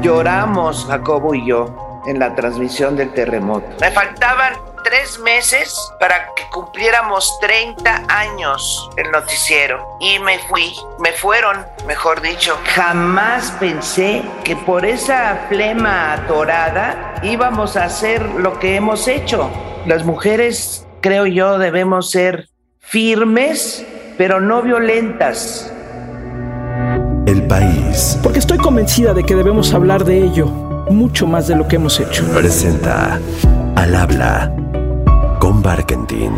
Lloramos, Jacobo y yo, en la transmisión del terremoto. Me faltaban tres meses para que cumpliéramos 30 años el noticiero. Y me fui, me fueron, mejor dicho. Jamás pensé que por esa flema atorada íbamos a hacer lo que hemos hecho. Las mujeres, creo yo, debemos ser firmes, pero no violentas. El país. Porque estoy convencida de que debemos hablar de ello mucho más de lo que hemos hecho. Presenta al habla con Barkentin.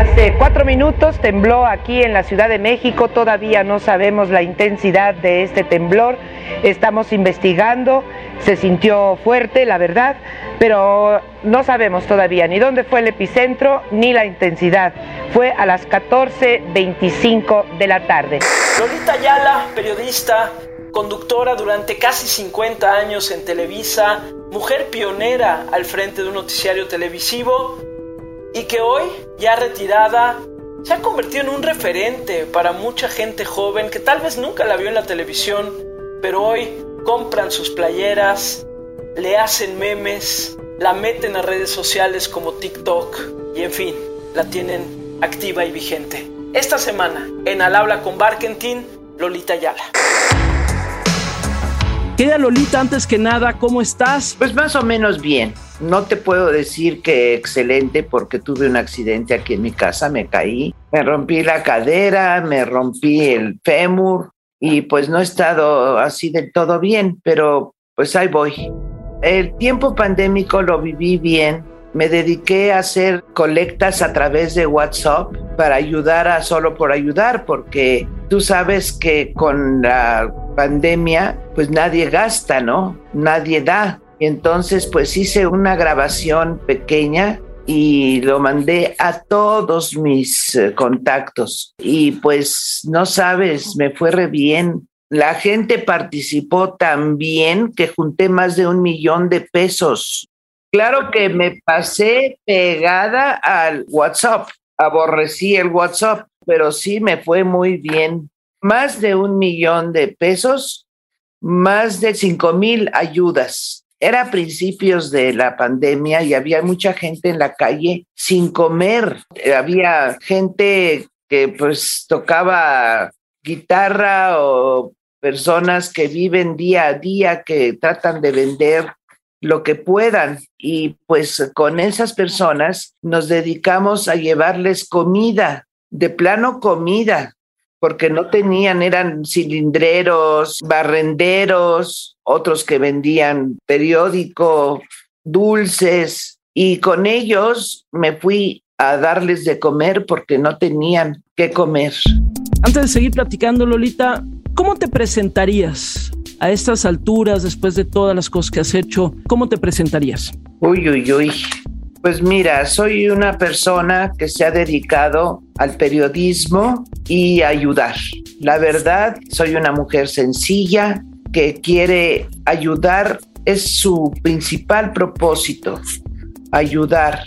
Hace cuatro minutos tembló aquí en la Ciudad de México, todavía no sabemos la intensidad de este temblor, estamos investigando, se sintió fuerte, la verdad, pero no sabemos todavía ni dónde fue el epicentro ni la intensidad. Fue a las 14.25 de la tarde. Lolita Ayala, periodista, conductora durante casi 50 años en Televisa, mujer pionera al frente de un noticiario televisivo y que hoy, ya retirada, se ha convertido en un referente para mucha gente joven que tal vez nunca la vio en la televisión, pero hoy compran sus playeras, le hacen memes, la meten a redes sociales como TikTok y en fin, la tienen activa y vigente. Esta semana, en Al Habla con Barkentin, Lolita Yala. Querida Lolita, antes que nada, ¿cómo estás? Pues más o menos bien. No te puedo decir que excelente porque tuve un accidente aquí en mi casa, me caí, me rompí la cadera, me rompí el fémur y pues no he estado así del todo bien, pero pues ahí voy. El tiempo pandémico lo viví bien. Me dediqué a hacer colectas a través de WhatsApp para ayudar a solo por ayudar, porque tú sabes que con la pandemia, pues nadie gasta, ¿no? Nadie da. Entonces, pues hice una grabación pequeña y lo mandé a todos mis eh, contactos. Y pues no sabes, me fue re bien. La gente participó tan bien que junté más de un millón de pesos. Claro que me pasé pegada al WhatsApp. Aborrecí el WhatsApp, pero sí me fue muy bien. Más de un millón de pesos, más de cinco mil ayudas era principios de la pandemia y había mucha gente en la calle sin comer. Había gente que pues tocaba guitarra o personas que viven día a día, que tratan de vender lo que puedan. Y pues con esas personas nos dedicamos a llevarles comida, de plano comida, porque no tenían, eran cilindreros, barrenderos, otros que vendían periódico, dulces, y con ellos me fui a darles de comer porque no tenían qué comer. Antes de seguir platicando, Lolita, ¿cómo te presentarías a estas alturas, después de todas las cosas que has hecho? ¿Cómo te presentarías? Uy, uy, uy. Pues mira, soy una persona que se ha dedicado al periodismo y a ayudar. La verdad, soy una mujer sencilla que quiere ayudar, es su principal propósito, ayudar.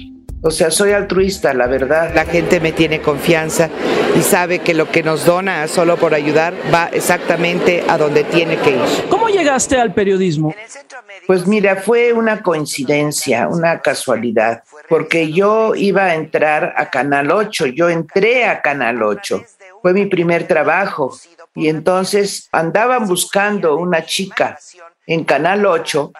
O sea, soy altruista, la verdad. La gente me tiene confianza y sabe que lo que nos dona solo por ayudar va exactamente a donde tiene que ir. ¿Cómo llegaste al periodismo? Pues mira, fue una coincidencia, una casualidad, porque yo iba a entrar a Canal 8, yo entré a Canal 8, fue mi primer trabajo y entonces andaban buscando una chica en Canal 8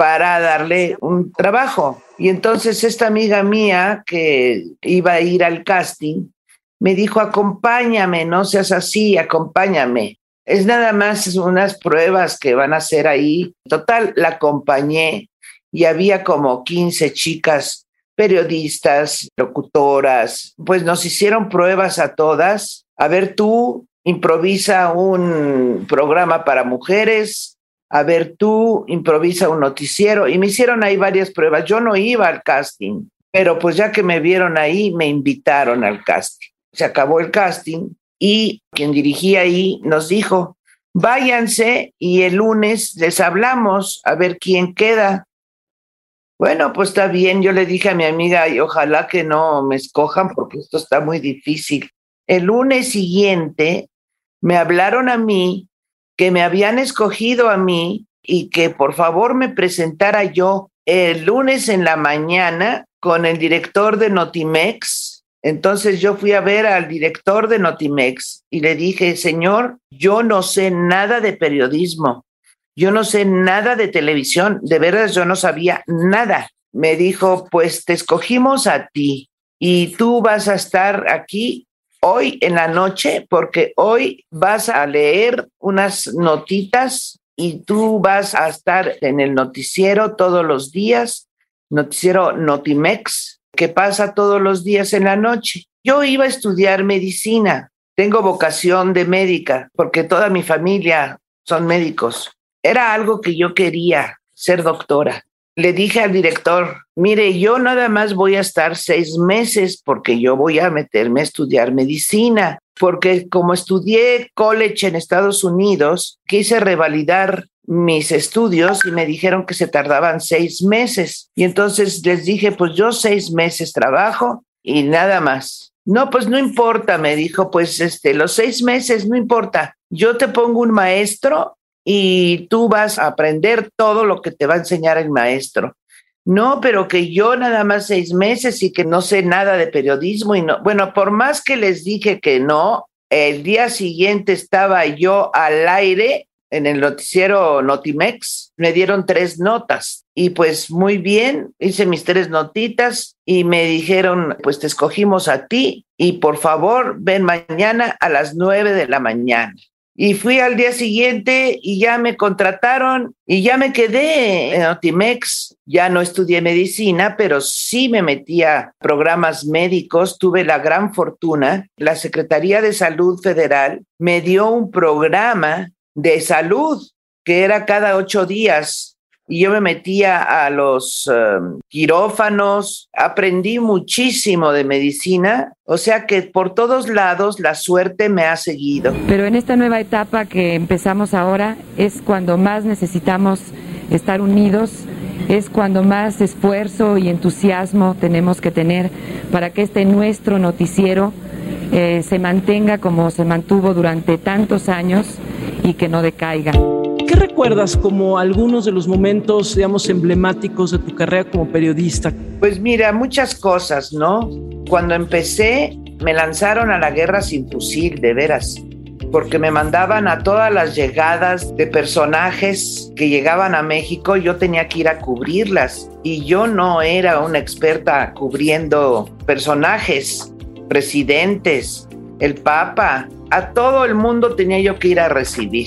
para darle un trabajo. Y entonces esta amiga mía que iba a ir al casting me dijo, acompáñame, no seas así, acompáñame. Es nada más unas pruebas que van a hacer ahí. Total, la acompañé y había como 15 chicas periodistas, locutoras, pues nos hicieron pruebas a todas. A ver, tú improvisa un programa para mujeres, a ver, tú improvisa un noticiero y me hicieron ahí varias pruebas. Yo no iba al casting, pero pues ya que me vieron ahí, me invitaron al casting. Se acabó el casting y quien dirigía ahí nos dijo, váyanse y el lunes les hablamos a ver quién queda. Bueno, pues está bien, yo le dije a mi amiga, y ojalá que no me escojan porque esto está muy difícil. El lunes siguiente me hablaron a mí que me habían escogido a mí y que por favor me presentara yo el lunes en la mañana con el director de Notimex. Entonces yo fui a ver al director de Notimex y le dije, señor, yo no sé nada de periodismo, yo no sé nada de televisión, de veras yo no sabía nada. Me dijo, pues te escogimos a ti y tú vas a estar aquí hoy en la noche porque hoy vas a leer unas notitas y tú vas a estar en el noticiero todos los días, noticiero Notimex, que pasa todos los días en la noche. Yo iba a estudiar medicina, tengo vocación de médica porque toda mi familia son médicos. Era algo que yo quería, ser doctora. Le dije al director, mire, yo nada más voy a estar seis meses porque yo voy a meterme a estudiar medicina porque como estudié college en Estados Unidos, quise revalidar mis estudios y me dijeron que se tardaban seis meses. Y entonces les dije, pues yo seis meses trabajo y nada más. No, pues no importa, me dijo, pues este, los seis meses no importa. Yo te pongo un maestro y tú vas a aprender todo lo que te va a enseñar el maestro. No, pero que yo nada más seis meses y que no sé nada de periodismo y no. Bueno, por más que les dije que no, el día siguiente estaba yo al aire en el noticiero Notimex, me dieron tres notas y pues muy bien, hice mis tres notitas y me dijeron, pues te escogimos a ti y por favor ven mañana a las nueve de la mañana. Y fui al día siguiente y ya me contrataron y ya me quedé en Otimex. Ya no estudié medicina, pero sí me metí a programas médicos. Tuve la gran fortuna. La Secretaría de Salud Federal me dio un programa de salud que era cada ocho días y yo me metía a los um, quirófanos, aprendí muchísimo de medicina, o sea que por todos lados la suerte me ha seguido. Pero en esta nueva etapa que empezamos ahora es cuando más necesitamos estar unidos, es cuando más esfuerzo y entusiasmo tenemos que tener para que este nuestro noticiero eh, se mantenga como se mantuvo durante tantos años y que no decaiga. ¿Qué recuerdas como algunos de los momentos, digamos, emblemáticos de tu carrera como periodista? Pues mira, muchas cosas, ¿no? Cuando empecé, me lanzaron a la guerra sin fusil, de veras, porque me mandaban a todas las llegadas de personajes que llegaban a México, yo tenía que ir a cubrirlas. Y yo no era una experta cubriendo personajes, presidentes, el Papa, a todo el mundo tenía yo que ir a recibir.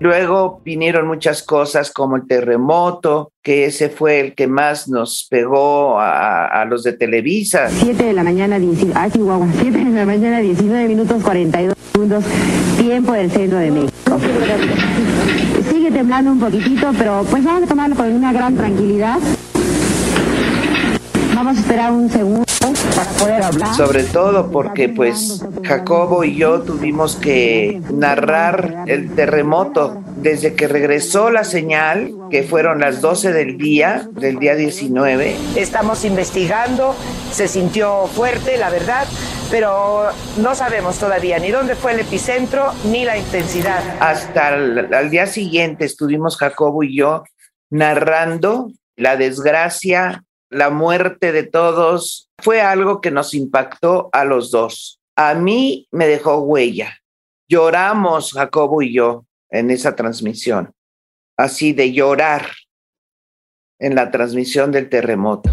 Luego vinieron muchas cosas como el terremoto, que ese fue el que más nos pegó a, los de Televisa. 7 de la mañana, 19, 7 de la mañana, 19 minutos 42 segundos, tiempo del centro de México. Sigue temblando un poquitito, pero pues vamos a tomarlo con una gran tranquilidad. Vamos a esperar un segundo para poder hablar. Sobre todo porque pues Jacobo y yo tuvimos que narrar el terremoto desde que regresó la señal, que fueron las 12 del día, del día 19. Estamos investigando, se sintió fuerte, la verdad, pero no sabemos todavía ni dónde fue el epicentro ni la intensidad. Hasta el, al día siguiente estuvimos Jacobo y yo narrando la desgracia la muerte de todos fue algo que nos impactó a los dos. A mí me dejó huella. Lloramos, Jacobo y yo, en esa transmisión. Así de llorar en la transmisión del terremoto.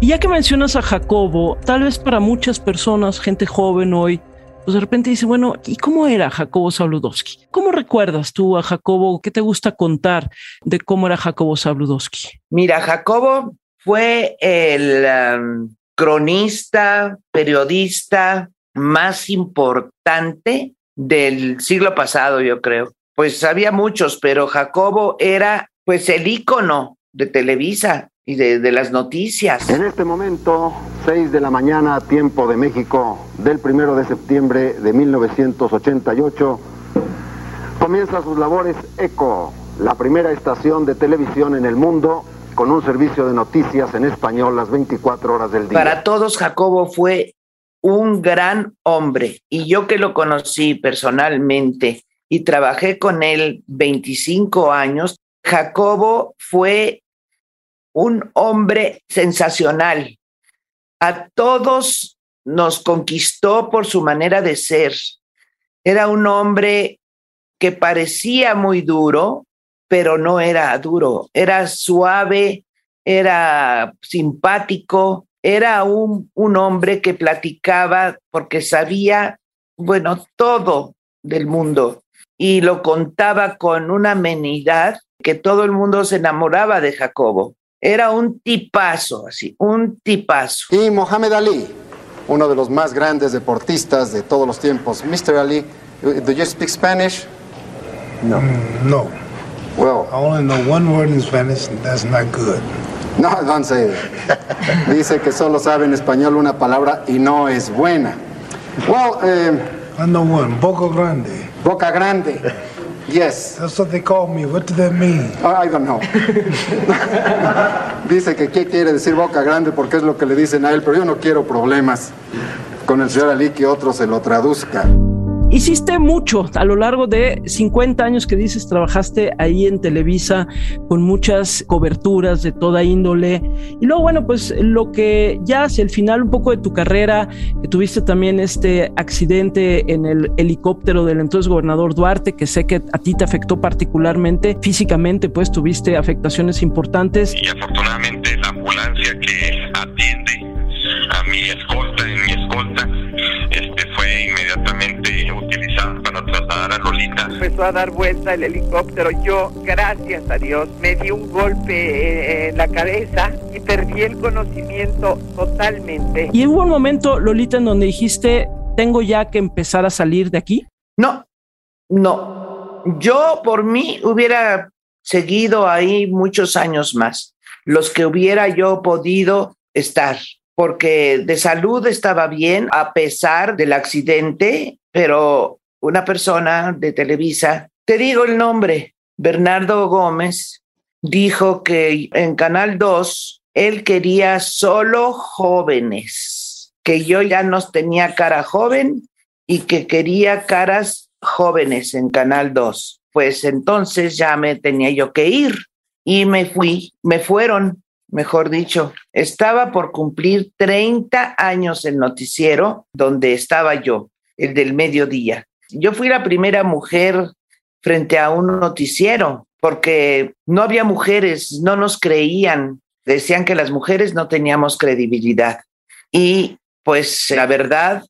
Y ya que mencionas a Jacobo, tal vez para muchas personas, gente joven hoy, pues de repente dice, bueno, ¿y cómo era Jacobo Zabludowski? ¿Cómo recuerdas tú a Jacobo? ¿Qué te gusta contar de cómo era Jacobo Zabludowski? Mira, Jacobo fue el um, cronista, periodista más importante del siglo pasado, yo creo. Pues había muchos, pero Jacobo era pues el ícono de Televisa y de, las noticias. En este momento, 6 de la mañana, tiempo de México, del primero de septiembre de 1988, comienza sus labores ECO, la primera estación de televisión en el mundo con un servicio de noticias en español las 24 horas del día. Para todos, Jacobo fue un gran hombre y yo que lo conocí personalmente y trabajé con él 25 años, Jacobo fue un hombre sensacional. A todos nos conquistó por su manera de ser. Era un hombre que parecía muy duro, pero no era duro. Era suave, era simpático, era un, un hombre que platicaba porque sabía, bueno, todo del mundo y lo contaba con una amenidad que todo el mundo se enamoraba de Jacobo. Era un tipazo, así, un tipazo. Y Mohamed Ali, uno de los más grandes deportistas de todos los tiempos. Mr. Ali, do you speak Spanish? No. No. Well, I only know one word in Spanish, and that's not good. No, don't say it. Dice que solo sabe en español una palabra y no es buena. Well, um, I know one, Boca Grande. Boca Grande. Yes. That's what they call me. What does that mean? Oh, I don't know. Dice que qué quiere decir Boca Grande porque es lo que le dicen a él, pero yo no quiero problemas con el señor Ali que otro se lo traduzca. Hiciste mucho a lo largo de 50 años que dices, trabajaste ahí en Televisa con muchas coberturas de toda índole. Y luego, bueno, pues lo que ya hacia el final un poco de tu carrera, tuviste también este accidente en el helicóptero del entonces gobernador Duarte, que sé que a ti te afectó particularmente físicamente, pues tuviste afectaciones importantes. Y afortunadamente Empezó a dar vuelta el helicóptero. Yo, gracias a Dios, me di un golpe en la cabeza y perdí el conocimiento totalmente. Y hubo un momento, Lolita, en donde dijiste, tengo ya que empezar a salir de aquí. No, no. Yo por mí hubiera seguido ahí muchos años más, los que hubiera yo podido estar porque de salud estaba bien a pesar del accidente, pero una persona de Televisa, te digo el nombre, Bernardo Gómez, dijo que en Canal 2 él quería solo jóvenes, que yo ya no tenía cara joven y que quería caras jóvenes en Canal 2. Pues entonces ya me tenía yo que ir y me fui, me fueron mejor dicho, estaba por cumplir 30 años el noticiero donde estaba yo, el del mediodía. Yo fui la primera mujer frente a un noticiero porque no había mujeres, no nos creían, decían que las mujeres no teníamos credibilidad. Y pues la verdad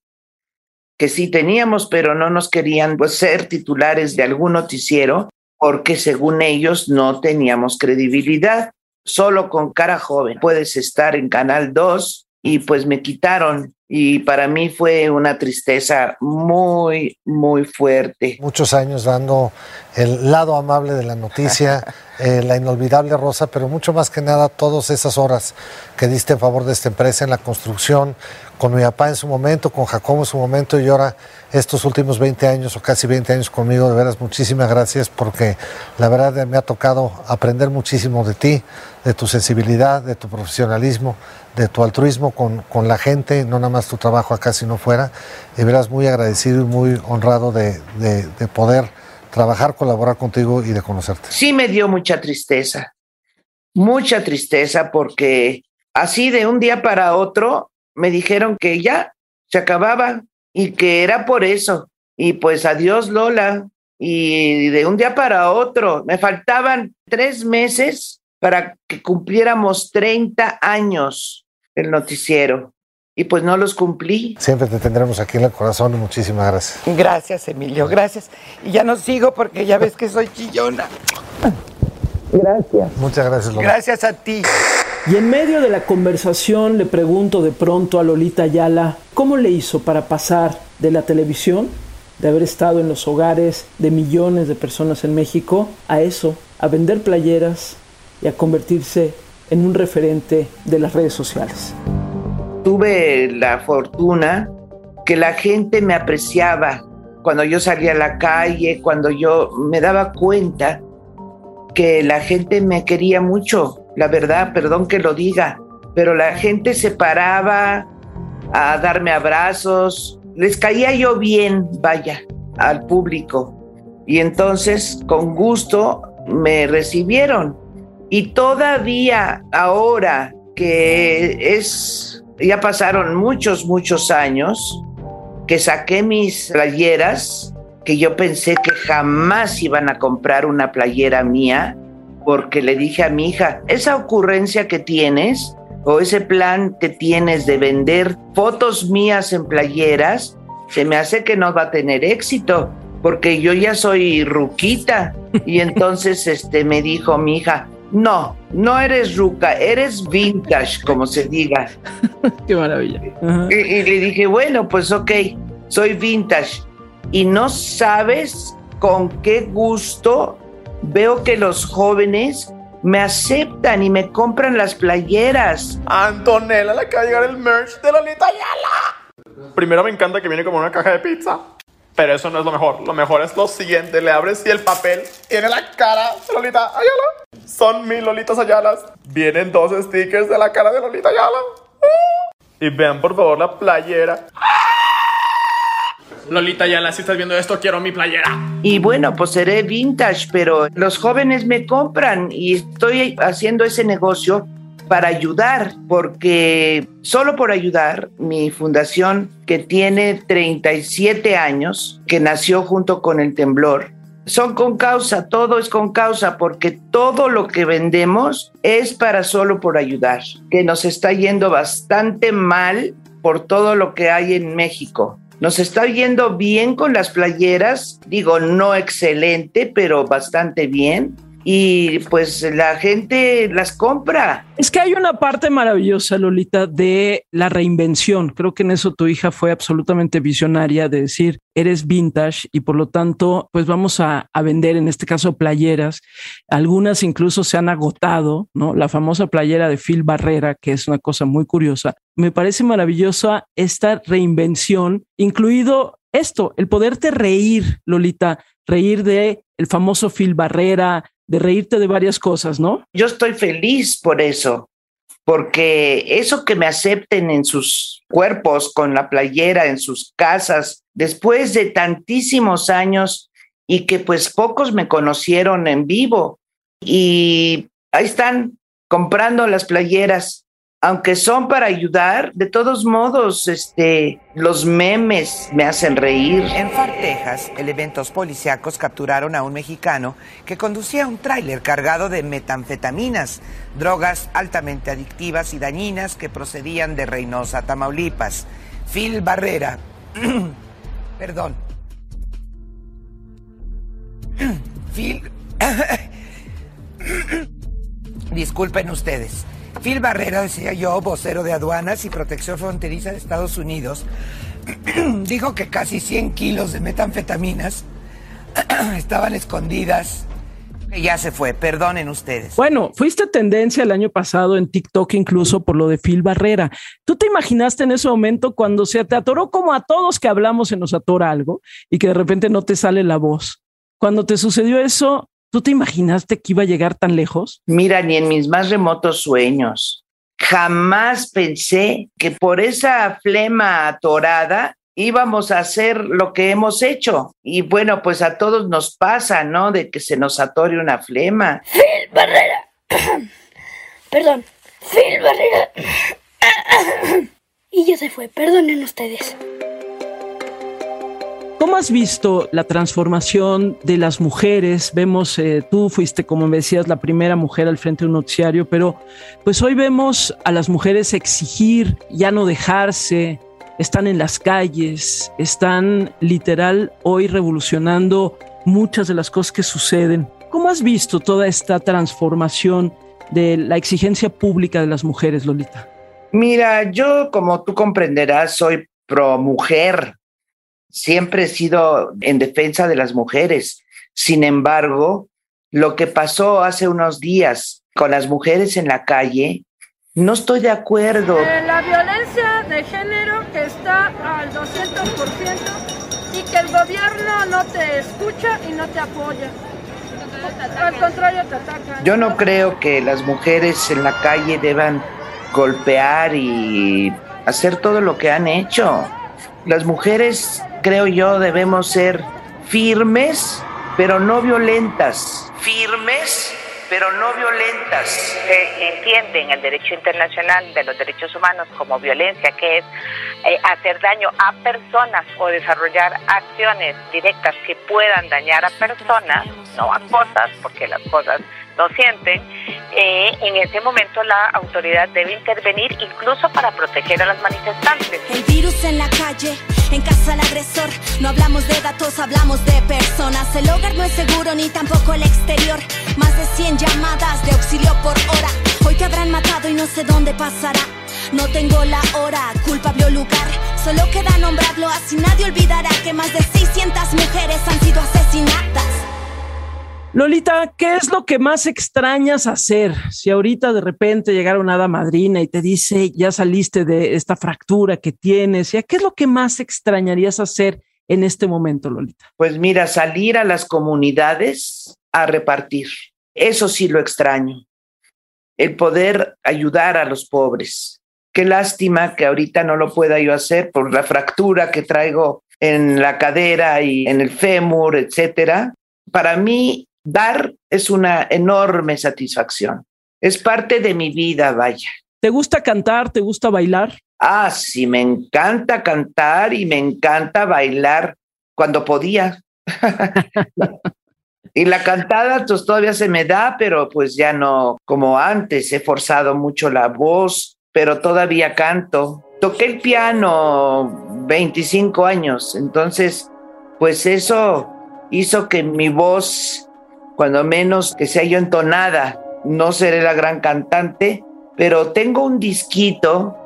que sí teníamos, pero no nos querían pues, ser titulares de algún noticiero porque según ellos no teníamos credibilidad solo con cara joven. Puedes estar en Canal 2 y pues me quitaron y para mí fue una tristeza muy, muy fuerte. Muchos años dando el lado amable de la noticia, eh, la inolvidable Rosa, pero mucho más que nada todas esas horas que diste en favor de esta empresa en la construcción, con mi papá en su momento, con Jacobo en su momento y ahora estos últimos 20 años o casi 20 años conmigo. De veras, muchísimas gracias porque la verdad me ha tocado aprender muchísimo de ti, de tu sensibilidad, de tu profesionalismo, de tu altruismo con, con la gente, no nada más tu trabajo acá, sino fuera. De veras, muy agradecido y muy honrado de, de poder trabajar, colaborar contigo y de conocerte. Sí me dio mucha tristeza, mucha tristeza porque así de un día para otro me dijeron que ya se acababa y que era por eso. Y pues adiós Lola. Y de un día para otro, me faltaban tres meses para que cumpliéramos 30 años el noticiero. Y pues no los cumplí. Siempre te tendremos aquí en el corazón muchísimas gracias. Gracias, Emilio, gracias. Y ya no sigo porque ya ves que soy chillona. Gracias. Muchas gracias, Lola. Gracias a ti. Y en medio de la conversación le pregunto de pronto a Lolita Ayala cómo le hizo para pasar de la televisión, de haber estado en los hogares de millones de personas en México, a eso, a vender playeras y a convertirse en un referente de las redes sociales. Tuve la fortuna que la gente me apreciaba cuando yo salía a la calle, cuando yo me daba cuenta que la gente me quería mucho, la verdad, perdón que lo diga, pero la gente se paraba a darme abrazos, les caía yo bien, vaya, al público. Y entonces, con gusto, me recibieron. Y todavía ahora que es, ya pasaron muchos, muchos años, que saqué mis playeras, que yo pensé que jamás iban a comprar una playera mía, porque le dije a mi hija, esa ocurrencia que tienes o ese plan que tienes de vender fotos mías en playeras, se me hace que no va a tener éxito, porque yo ya soy ruquita. Y entonces este, me dijo mi hija, no, no eres ruca, eres vintage, como se diga. Qué maravilla. Y, y le dije, bueno, pues ok, soy vintage. Y no sabes con qué gusto veo que los jóvenes me aceptan y me compran las playeras. Antonella, le acaba de llegar el merch de Lolita Ayala. Primero me encanta que viene como una caja de pizza. Pero eso no es lo mejor. Lo mejor es lo siguiente. Le abres y el papel tiene la cara de Lolita Ayala. Son mil Lolitas Ayalas. Vienen dos stickers de la cara de Lolita Ayala. Uh. Y vean por favor la playera. Lolita Ayala, si estás viendo esto, quiero mi playera. Y bueno, pues seré vintage, pero los jóvenes me compran y estoy haciendo ese negocio para ayudar, porque solo por ayudar, mi fundación que tiene 37 años, que nació junto con el temblor, son con causa, todo es con causa, porque todo lo que vendemos es para solo por ayudar, que nos está yendo bastante mal por todo lo que hay en México. Nos está yendo bien con las playeras, digo, no excelente, pero bastante bien. Y pues la gente las compra. Es que hay una parte maravillosa, Lolita, de la reinvención. Creo que en eso tu hija fue absolutamente visionaria de decir, eres vintage y por lo tanto, pues vamos a, vender, en este caso, playeras. Algunas incluso se han agotado, ¿no? La famosa playera de Phil Barrera, que es una cosa muy curiosa. Me parece maravillosa esta reinvención, incluido esto, el poderte reír, Lolita, reír de el famoso Phil Barrera, de reírte de varias cosas, ¿no? Yo estoy feliz por eso, porque eso que me acepten en sus cuerpos, con la playera, en sus casas, después de tantísimos años y que pues pocos me conocieron en vivo y ahí están comprando las playeras aunque son para ayudar, de todos modos, este, los memes me hacen reír. En Far, Texas, elementos policíacos capturaron a un mexicano que conducía un tráiler cargado de metanfetaminas, drogas altamente adictivas y dañinas que procedían de Reynosa, Tamaulipas. Phil Barrera, perdón. Phil, disculpen ustedes. Phil Barrera, decía yo, vocero de aduanas y protección fronteriza de Estados Unidos, dijo que casi 100 kilos de metanfetaminas estaban escondidas. Ya se fue, perdonen ustedes. Bueno, fuiste tendencia el año pasado en TikTok incluso por lo de Phil Barrera. ¿Tú te imaginaste en ese momento cuando se te atoró como a todos que hablamos se nos atora algo y que de repente no te sale la voz? Cuando te sucedió eso, ¿Tú te imaginaste que iba a llegar tan lejos? Mira, ni en mis más remotos sueños. Jamás pensé que por esa flema atorada íbamos a hacer lo que hemos hecho. Y bueno, pues a todos nos pasa, ¿no? De que se nos atore una flema. Phil Barrera. Perdón, Phil Barrera. y ya se fue, perdonen ustedes. ¿Cómo has visto la transformación de las mujeres? Vemos, eh, tú fuiste, como me decías, la primera mujer al frente de un noticiario, pero pues hoy vemos a las mujeres exigir, ya no dejarse, están en las calles, están literal hoy revolucionando muchas de las cosas que suceden. ¿Cómo has visto toda esta transformación de la exigencia pública de las mujeres, Lolita? Mira, yo como tú comprenderás, soy pro mujer, siempre he sido en defensa de las mujeres. Sin embargo, lo que pasó hace unos días con las mujeres en la calle, no estoy de acuerdo. Eh, la violencia de género que está al 200% y que el gobierno no te escucha y no te apoya. Al contrario, te atacan. Yo no creo que las mujeres en la calle deban golpear y hacer todo lo que han hecho. Las mujeres creo yo, debemos ser firmes, pero no violentas, firmes, pero no violentas. Se entiende en el derecho internacional de los derechos humanos como violencia, que es eh, hacer daño a personas o desarrollar acciones directas que puedan dañar a personas, no a cosas, porque las cosas no sienten, eh, en ese momento la autoridad debe intervenir incluso para proteger a las manifestantes. El virus en la calle, en casa el agresor, no hablamos de datos, hablamos de personas. El hogar no es seguro ni tampoco el exterior. Más de 100 llamadas de auxilio por hora. Hoy te habrán matado y no sé dónde pasará. No tengo la hora, culpable o lugar. Solo queda nombrarlo así nadie olvidará que más de 600 mujeres. Lolita, ¿qué es lo que más extrañas hacer? Si ahorita de repente llegara una hada madrina y te dice, ya saliste de esta fractura que tienes, ¿qué es lo que más extrañarías hacer en este momento, Lolita? Pues mira, salir a las comunidades a repartir. Eso sí lo extraño. El poder ayudar a los pobres. Qué lástima que ahorita no lo pueda yo hacer por la fractura que traigo en la cadera y en el fémur, etcétera. Para mí Dar es una enorme satisfacción. Es parte de mi vida, vaya. ¿Te gusta cantar? ¿Te gusta bailar? Ah, sí, me encanta cantar y me encanta bailar cuando podía. y la cantada pues, todavía se me da, pero pues ya no como antes. He forzado mucho la voz, pero todavía canto. Toqué el piano 25 años, entonces pues eso hizo que mi voz cuando menos que sea yo entonada. No seré la gran cantante, pero tengo un disquito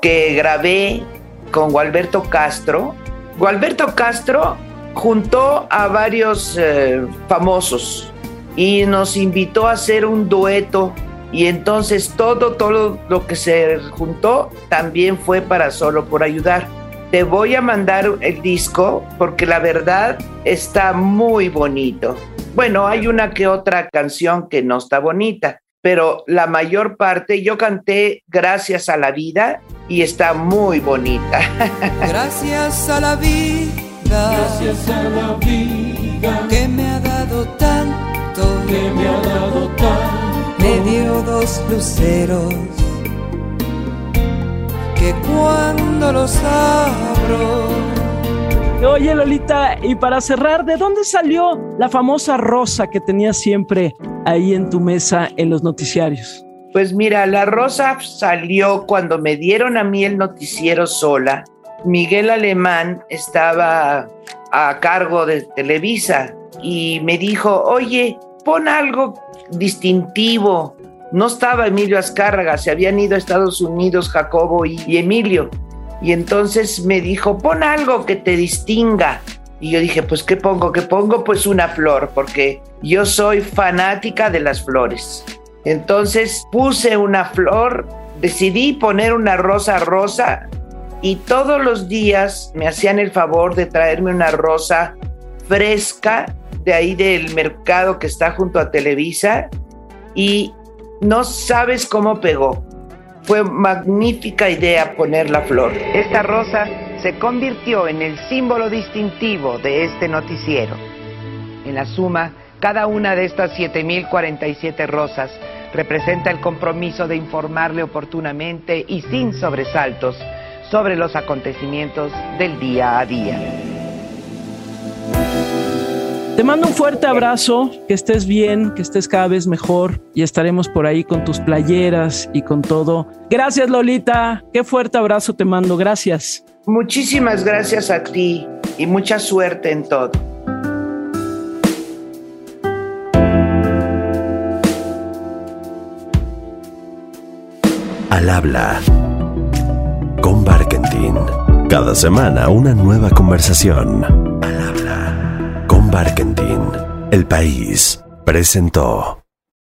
que grabé con Gualberto Castro. Gualberto Castro juntó a varios eh, famosos y nos invitó a hacer un dueto y entonces todo, todo lo que se juntó también fue para solo por ayudar. Te voy a mandar el disco porque la verdad está muy bonito. Bueno, hay una que otra canción que no está bonita, pero la mayor parte yo canté Gracias a la vida y está muy bonita. Gracias a la vida. Gracias a la vida. Que me ha dado tanto. Que me ha dado tanto. Me dio dos luceros. Que cuando los abro Oye, Lolita, y para cerrar, ¿de dónde salió la famosa rosa que tenías siempre ahí en tu mesa en los noticiarios? Pues mira, la rosa salió cuando me dieron a mí el noticiero sola. Miguel Alemán estaba a cargo de Televisa y me dijo, oye, pon algo distintivo. No estaba Emilio Azcárraga, se habían ido a Estados Unidos Jacobo y, y Emilio. Y entonces me dijo, pon algo que te distinga. Y yo dije, pues ¿qué pongo? ¿Qué pongo? Pues una flor, porque yo soy fanática de las flores. Entonces puse una flor, decidí poner una rosa rosa y todos los días me hacían el favor de traerme una rosa fresca de ahí del mercado que está junto a Televisa y no sabes cómo pegó. Fue magnífica idea poner la flor. Esta rosa se convirtió en el símbolo distintivo de este noticiero. En la suma, cada una de estas 7.047 rosas representa el compromiso de informarle oportunamente y sin sobresaltos sobre los acontecimientos del día a día. Te mando un fuerte abrazo, que estés bien, que estés cada vez mejor y estaremos por ahí con tus playeras y con todo. Gracias Lolita, qué fuerte abrazo te mando, gracias. Muchísimas gracias a ti y mucha suerte en todo. Al habla con Barkentin. Cada semana una nueva conversación. Al Barkentin. El país presentó.